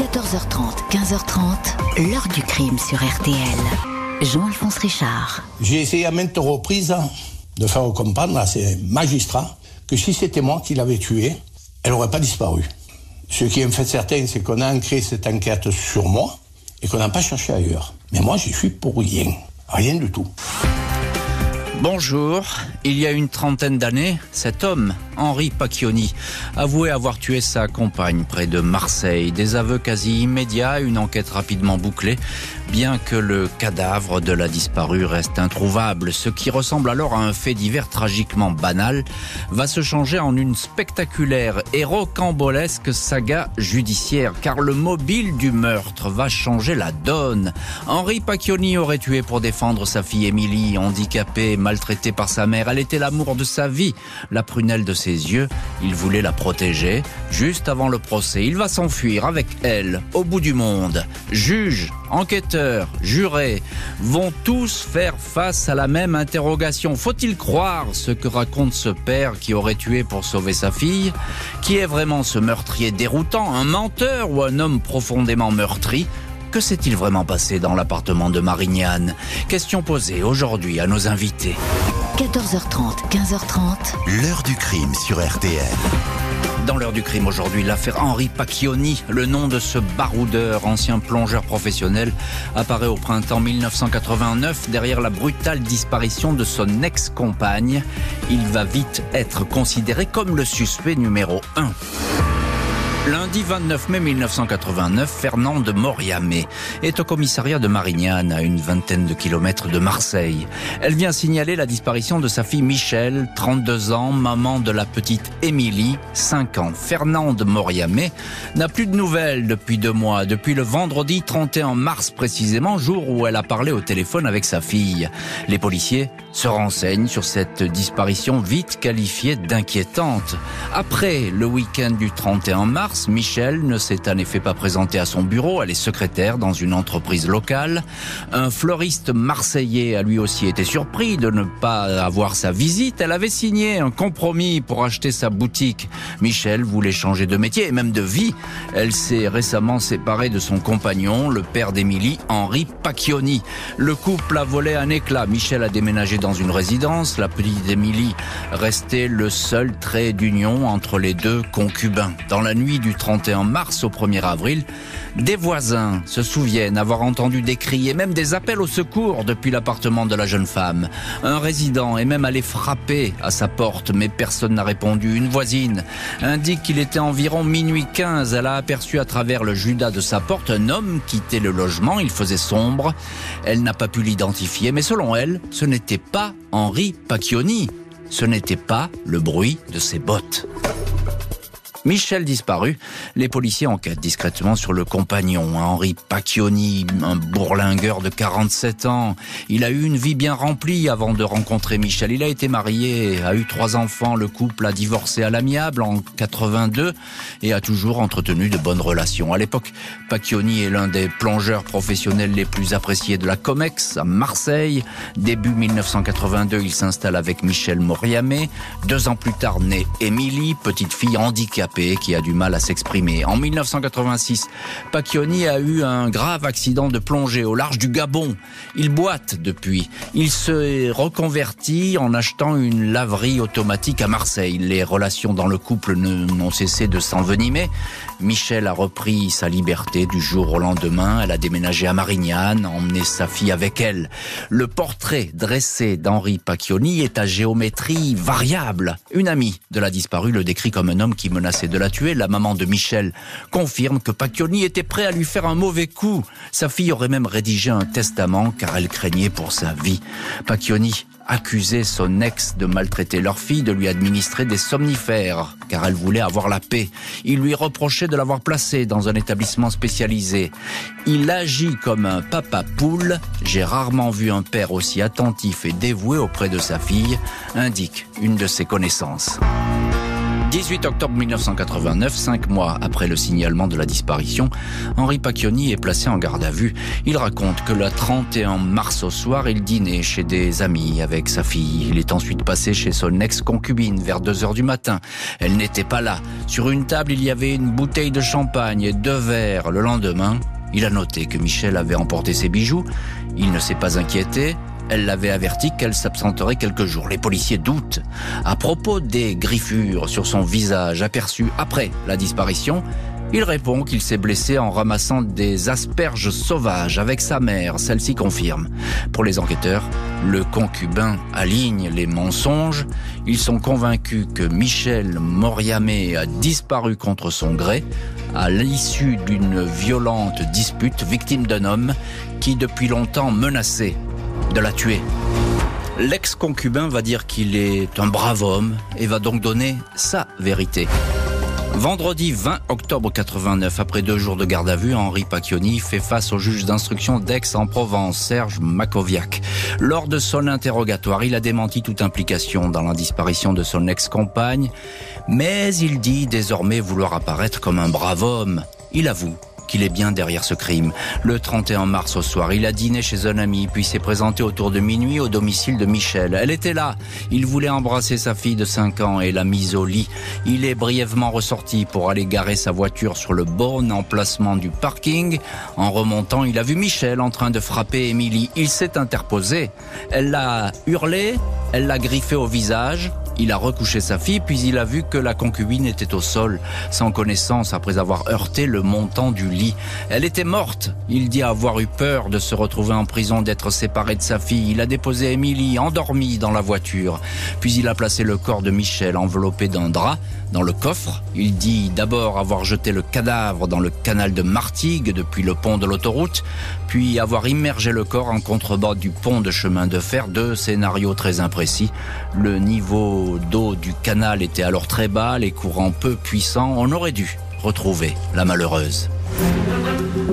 14h30, 15h30, l'heure du crime sur RTL. Jean-Alphonse Richard. J'ai essayé à maintes reprises de faire comprendre à ces magistrats que si c'était moi qui l'avais tuée, elle n'aurait pas disparu. Ce qui est en fait certain, c'est qu'on a ancré cette enquête sur moi et qu'on n'a pas cherché ailleurs. Mais moi, j'y suis pour rien. Rien du tout. Bonjour. Il y a une trentaine d'années, cet homme, Henri Pacchioni, avouait avoir tué sa compagne près de Marseille. Des aveux quasi immédiats, une enquête rapidement bouclée, bien que le cadavre de la disparue reste introuvable. Ce qui ressemble alors à un fait divers tragiquement banal va se changer en une spectaculaire et rocambolesque saga judiciaire, car le mobile du meurtre va changer la donne. Henri Pacchioni aurait tué pour défendre sa fille Émilie, handicapée, maltraitée par sa mère. Elle était l'amour de sa vie, la prunelle de ses Il voulait la protéger. Juste avant le procès, il va s'enfuir avec elle, au bout du monde. Juge, enquêteurs, jurés vont tous faire face à la même interrogation. Faut-il croire ce que raconte ce père qui aurait tué pour sauver sa fille Qui est vraiment ce meurtrier déroutant Un menteur ou un homme profondément meurtri? Que s'est-il vraiment passé dans l'appartement de Marignane? Question posée aujourd'hui à nos invités. 14h30, 15h30. L'heure du crime sur RTL. Dans l'heure du crime aujourd'hui, l'affaire Henri Pacchioni, le nom de ce baroudeur, ancien plongeur professionnel, apparaît au printemps 1989 derrière la brutale disparition de son ex-compagne. Il va vite être considéré comme le suspect numéro 1. Lundi 29 mai 1989, Fernande Moriamé est au commissariat de Marignane, à une vingtaine de kilomètres de Marseille. Elle vient signaler la disparition de sa fille Michel, 32 ans, maman de la petite Émilie, 5 ans. Fernande Moriamé n'a plus de nouvelles depuis deux mois, depuis le vendredi 31 mars précisément, jour où elle a parlé au téléphone avec sa fille. Les policiers se renseignent sur cette disparition vite qualifiée d'inquiétante. Après le week-end du 31 mars, Michel ne s'est en effet pas présenté à son bureau. Elle est secrétaire dans une entreprise locale. Un fleuriste marseillais a lui aussi été surpris de ne pas avoir sa visite. Elle avait signé un compromis pour acheter sa boutique. Michel voulait changer de métier et même de vie. Elle s'est récemment séparée de son compagnon, le père d'Émilie, Henri Pacchioni. Le couple a volé un éclat. Michel a déménagé dans une résidence. La petite Émilie restait le seul trait d'union entre les deux concubins. Dans la nuit du 31 mars au 1er avril, des voisins se souviennent avoir entendu des cris et même des appels au secours depuis l'appartement de la jeune femme. Un résident est même allé frapper à sa porte, mais personne n'a répondu. Une voisine indique qu'il était environ minuit 15. Elle a aperçu à travers le judas de sa porte un homme quitter le logement. Il faisait sombre. Elle n'a pas pu l'identifier, mais selon elle, ce n'était pas Henri Pacchioni. Ce n'était pas le bruit de ses bottes. Michel disparu, les policiers enquêtent discrètement sur le compagnon, Henri Pacchioni, un bourlingueur de 47 ans. Il a eu une vie bien remplie avant de rencontrer Michel. Il a été marié, a eu trois enfants, le couple a divorcé à l'amiable en 82 et a toujours entretenu de bonnes relations. À l'époque, Pacchioni est l'un des plongeurs professionnels les plus appréciés de la COMEX à Marseille. Début 1982, il s'installe avec Michel Moriamé. Deux ans plus tard, naît Émilie, petite fille handicapée qui a du mal à s'exprimer. En 1986, Pacchioni a eu un grave accident de plongée au large du Gabon. Il boite depuis. Il se reconvertit en achetant une laverie automatique à Marseille. Les relations dans le couple n'ont cessé de s'envenimer. Michel a repris sa liberté du jour au lendemain. Elle a déménagé à Marignane, emmené sa fille avec elle. Le portrait dressé d'Henri Pacchioni est à géométrie variable. Une amie de la disparue le décrit comme un homme qui menaçait de la tuer, la maman de Michel confirme que Pacchioni était prêt à lui faire un mauvais coup. Sa fille aurait même rédigé un testament car elle craignait pour sa vie. Pacchioni accusait son ex de maltraiter leur fille, de lui administrer des somnifères, car elle voulait avoir la paix. Il lui reprochait de l'avoir placée dans un établissement spécialisé. Il agit comme un papa poule. J'ai rarement vu un père aussi attentif et dévoué auprès de sa fille, indique une de ses connaissances. 18 octobre 1989, cinq mois après le signalement de la disparition, Henri Pacchioni est placé en garde à vue. Il raconte que le 31 mars au soir, il dînait chez des amis avec sa fille. Il est ensuite passé chez son ex-concubine vers 2 heures du matin. Elle n'était pas là. Sur une table, il y avait une bouteille de champagne et deux verres. Le lendemain, il a noté que Michel avait emporté ses bijoux. Il ne s'est pas inquiété. Elle l'avait averti qu'elle s'absenterait quelques jours. Les policiers doutent. À propos des griffures sur son visage aperçues après la disparition, il répond qu'il s'est blessé en ramassant des asperges sauvages avec sa mère. Celle-ci confirme. Pour les enquêteurs, le concubin aligne les mensonges. Ils sont convaincus que Michel Moriamé a disparu contre son gré à l'issue d'une violente dispute victime d'un homme qui depuis longtemps menaçait de la tuer. L'ex-concubin va dire qu'il est un brave homme et va donc donner sa vérité. Vendredi 20 octobre 89, après deux jours de garde à vue, Henri Pacchioni fait face au juge d'instruction d'Aix-en-Provence, Serge Makoviak. Lors de son interrogatoire, il a démenti toute implication dans la disparition de son ex-compagne, mais il dit désormais vouloir apparaître comme un brave homme. Il avoue qu'il est bien derrière ce crime. Le 31 mars au soir, il a dîné chez un ami, puis s'est présenté autour de minuit au domicile de Michel. Elle était là. Il voulait embrasser sa fille de 5 ans et la mise au lit. Il est brièvement ressorti pour aller garer sa voiture sur le bon emplacement du parking. En remontant, il a vu Michel en train de frapper Émilie. Il s'est interposé. Elle l'a hurlé, elle l'a griffé au visage. Il a recouché sa fille, puis il a vu que la concubine était au sol, sans connaissance après avoir heurté le montant du lit. Elle était morte. Il dit avoir eu peur de se retrouver en prison, d'être séparé de sa fille. Il a déposé Émilie, endormie, dans la voiture. Puis il a placé le corps de Michel, enveloppé d'un drap, dans le coffre. Il dit d'abord avoir jeté le cadavre dans le canal de Martigues depuis le pont de l'autoroute, puis avoir immergé le corps en contrebas du pont de chemin de fer. Deux scénarios très imprécis. Le niveau d'eau du canal était alors très bas, les courants peu puissants, on aurait dû retrouver la malheureuse.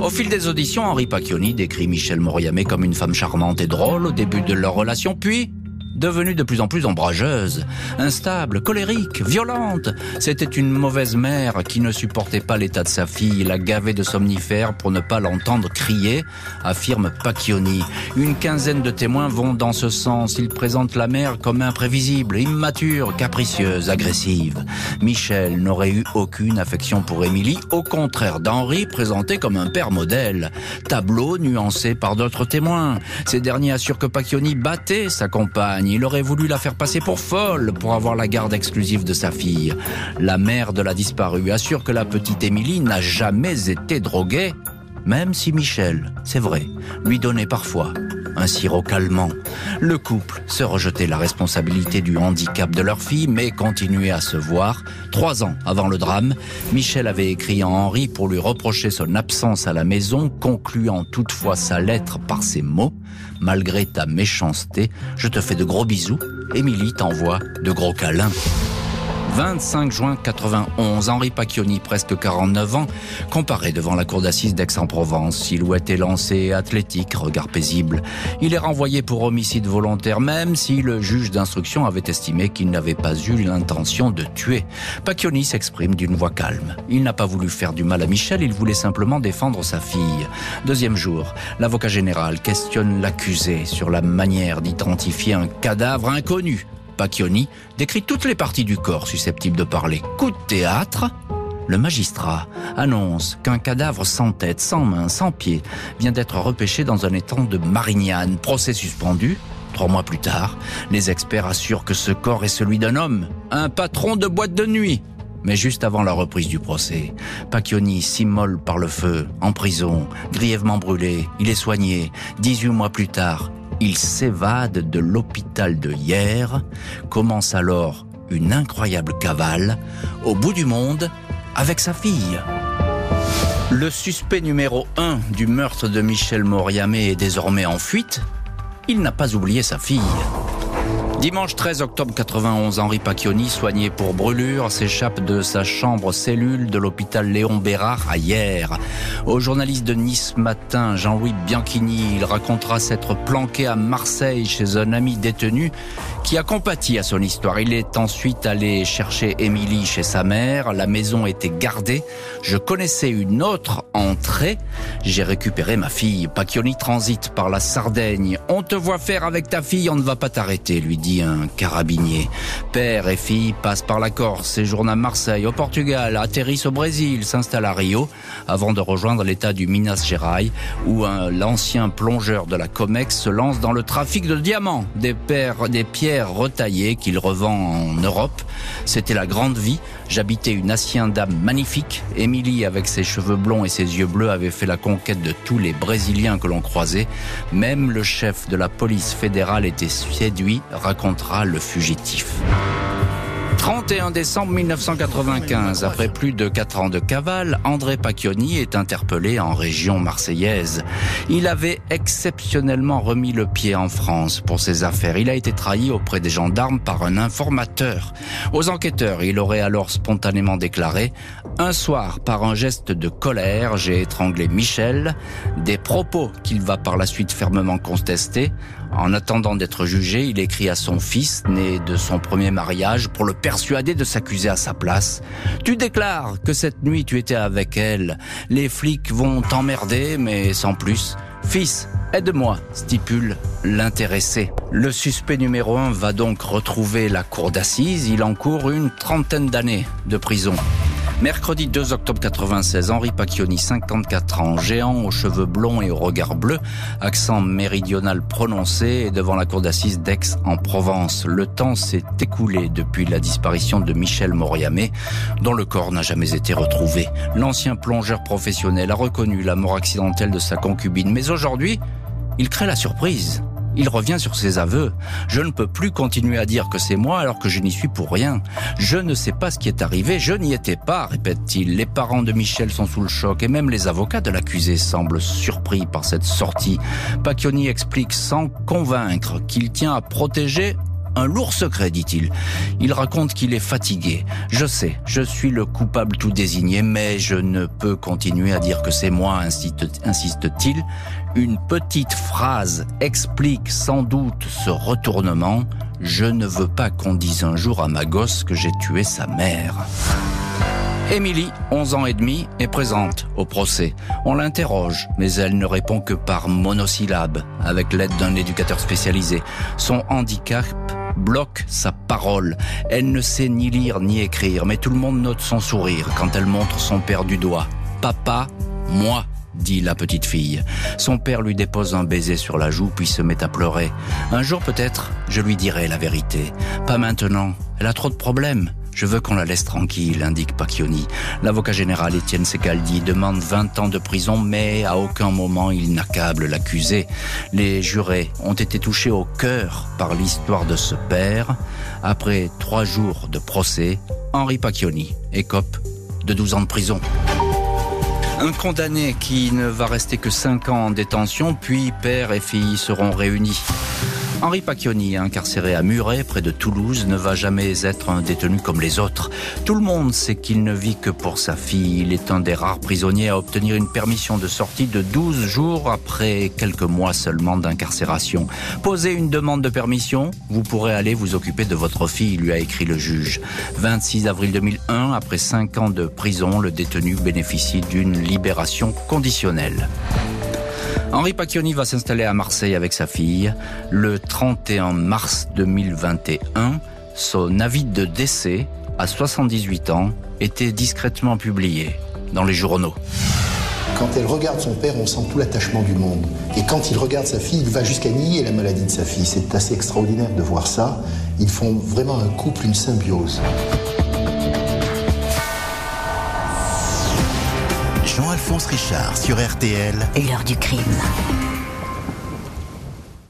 Au fil des auditions, Henri Pacchioni décrit Michel Moriamé comme une femme charmante et drôle au début de leur relation, puis devenue de plus en plus ombrageuse, instable, colérique, violente. C'était une mauvaise mère qui ne supportait pas l'état de sa fille, la gavait de somnifères pour ne pas l'entendre crier, affirme Pacchioni. Une quinzaine de témoins vont dans ce sens. Ils présentent la mère comme imprévisible, immature, capricieuse, agressive. Michel n'aurait eu aucune affection pour Émilie, au contraire d'Henri présenté comme un père modèle. Tableau nuancé par d'autres témoins. Ces derniers assurent que Pacchioni battait sa compagne il aurait voulu la faire passer pour folle pour avoir la garde exclusive de sa fille. La mère de la disparue assure que la petite Émilie n'a jamais été droguée, même si Michel, c'est vrai, lui donnait parfois un sirop calmant. Le couple se rejetait la responsabilité du handicap de leur fille, mais continuait à se voir. Trois ans avant le drame, Michel avait écrit à Henri pour lui reprocher son absence à la maison, concluant toutefois sa lettre par ces mots. Malgré ta méchanceté, je te fais de gros bisous. Émilie t'envoie de gros câlins. 25 juin 91, Henri Pacchioni, presque 49 ans, comparé devant la cour d'assises d'Aix-en-Provence. Silhouette élancée, athlétique, regard paisible. Il est renvoyé pour homicide volontaire, même si le juge d'instruction avait estimé qu'il n'avait pas eu l'intention de tuer. Pacchioni s'exprime d'une voix calme. Il n'a pas voulu faire du mal à Michel, il voulait simplement défendre sa fille. Deuxième jour, l'avocat général questionne l'accusé sur la manière d'identifier un cadavre inconnu Pacchioni décrit toutes les parties du corps susceptibles de parler. Coup de théâtre, le magistrat annonce qu'un cadavre sans tête, sans main, sans pied vient d'être repêché dans un étang de Marignane. Procès suspendu. Trois mois plus tard, les experts assurent que ce corps est celui d'un homme, un patron de boîte de nuit. Mais juste avant la reprise du procès, Pacchioni s'immole par le feu, en prison, grièvement brûlé. Il est soigné. 18 mois plus tard, il s'évade de l'hôpital de hier. Commence alors une incroyable cavale au bout du monde avec sa fille. Le suspect numéro 1 du meurtre de Michel Moriamé est désormais en fuite. Il n'a pas oublié sa fille. Dimanche 13 octobre 91, Henri Pacchioni, soigné pour brûlure, s'échappe de sa chambre cellule de l'hôpital Léon Bérard à Hier. Au journaliste de Nice Matin, Jean-Louis Bianchini, il racontera s'être planqué à Marseille chez un ami détenu qui a compati à son histoire. Il est ensuite allé chercher Émilie chez sa mère. La maison était gardée. Je connaissais une autre entrée. J'ai récupéré ma fille. Pacchioni transite par la Sardaigne. On te voit faire avec ta fille, on ne va pas t'arrêter, lui dit un carabinier. Père et fille passent par la Corse, séjournent à Marseille, au Portugal, atterrissent au Brésil, s'installent à Rio, avant de rejoindre l'état du Minas Gerais, où l'ancien plongeur de la Comex se lance dans le trafic de diamants, des, pères, des pierres retaillé qu'il revend en Europe. C'était la grande vie. J'habitais une hacienda magnifique. Émilie, avec ses cheveux blonds et ses yeux bleus, avait fait la conquête de tous les Brésiliens que l'on croisait. Même le chef de la police fédérale était séduit, racontera le fugitif. 31 décembre 1995, après plus de 4 ans de cavale, André Pacchioni est interpellé en région marseillaise. Il avait exceptionnellement remis le pied en France pour ses affaires. Il a été trahi auprès des gendarmes par un informateur. Aux enquêteurs, il aurait alors spontanément déclaré un soir, par un geste de colère, j'ai étranglé Michel, des propos qu'il va par la suite fermement contester. En attendant d'être jugé, il écrit à son fils, né de son premier mariage, pour le persuader de s'accuser à sa place. Tu déclares que cette nuit tu étais avec elle. Les flics vont t'emmerder, mais sans plus. Fils, aide-moi, stipule l'intéressé. Le suspect numéro un va donc retrouver la cour d'assises. Il encourt une trentaine d'années de prison. Mercredi 2 octobre 96, Henri Pacchioni, 54 ans, géant aux cheveux blonds et au regard bleu, accent méridional prononcé, devant la cour d'assises d'Aix en Provence. Le temps s'est écoulé depuis la disparition de Michel Moriamé, dont le corps n'a jamais été retrouvé. L'ancien plongeur professionnel a reconnu la mort accidentelle de sa concubine, mais aujourd'hui, il crée la surprise. Il revient sur ses aveux. Je ne peux plus continuer à dire que c'est moi alors que je n'y suis pour rien. Je ne sais pas ce qui est arrivé, je n'y étais pas, répète-t-il. Les parents de Michel sont sous le choc et même les avocats de l'accusé semblent surpris par cette sortie. Pacchioni explique sans convaincre qu'il tient à protéger un lourd secret, dit-il. Il raconte qu'il est fatigué. Je sais, je suis le coupable tout désigné, mais je ne peux continuer à dire que c'est moi, insiste-t-il. Une petite phrase explique sans doute ce retournement. Je ne veux pas qu'on dise un jour à ma gosse que j'ai tué sa mère. Émilie, 11 ans et demi, est présente au procès. On l'interroge, mais elle ne répond que par monosyllabe, avec l'aide d'un éducateur spécialisé. Son handicap bloque sa parole. Elle ne sait ni lire ni écrire, mais tout le monde note son sourire quand elle montre son père du doigt. Papa, moi dit la petite fille. Son père lui dépose un baiser sur la joue puis se met à pleurer. Un jour peut-être, je lui dirai la vérité. Pas maintenant. Elle a trop de problèmes. Je veux qu'on la laisse tranquille, indique Pacchioni. L'avocat général Étienne Secaldi demande 20 ans de prison, mais à aucun moment il n'accable l'accusé. Les jurés ont été touchés au cœur par l'histoire de ce père. Après trois jours de procès, Henri Pacchioni écope de 12 ans de prison. Un condamné qui ne va rester que 5 ans en détention, puis père et fille seront réunis. Henri Pacchioni, incarcéré à Muret, près de Toulouse, ne va jamais être un détenu comme les autres. Tout le monde sait qu'il ne vit que pour sa fille. Il est un des rares prisonniers à obtenir une permission de sortie de 12 jours après quelques mois seulement d'incarcération. Posez une demande de permission, vous pourrez aller vous occuper de votre fille, lui a écrit le juge. 26 avril 2001, après 5 ans de prison, le détenu bénéficie d'une libération conditionnelle. Henri Pacchioni va s'installer à Marseille avec sa fille. Le 31 mars 2021, son avis de décès, à 78 ans, était discrètement publié dans les journaux. Quand elle regarde son père, on sent tout l'attachement du monde. Et quand il regarde sa fille, il va jusqu'à nier la maladie de sa fille. C'est assez extraordinaire de voir ça. Ils font vraiment un couple, une symbiose. Jean-Alphonse Richard sur RTL. L'heure du crime.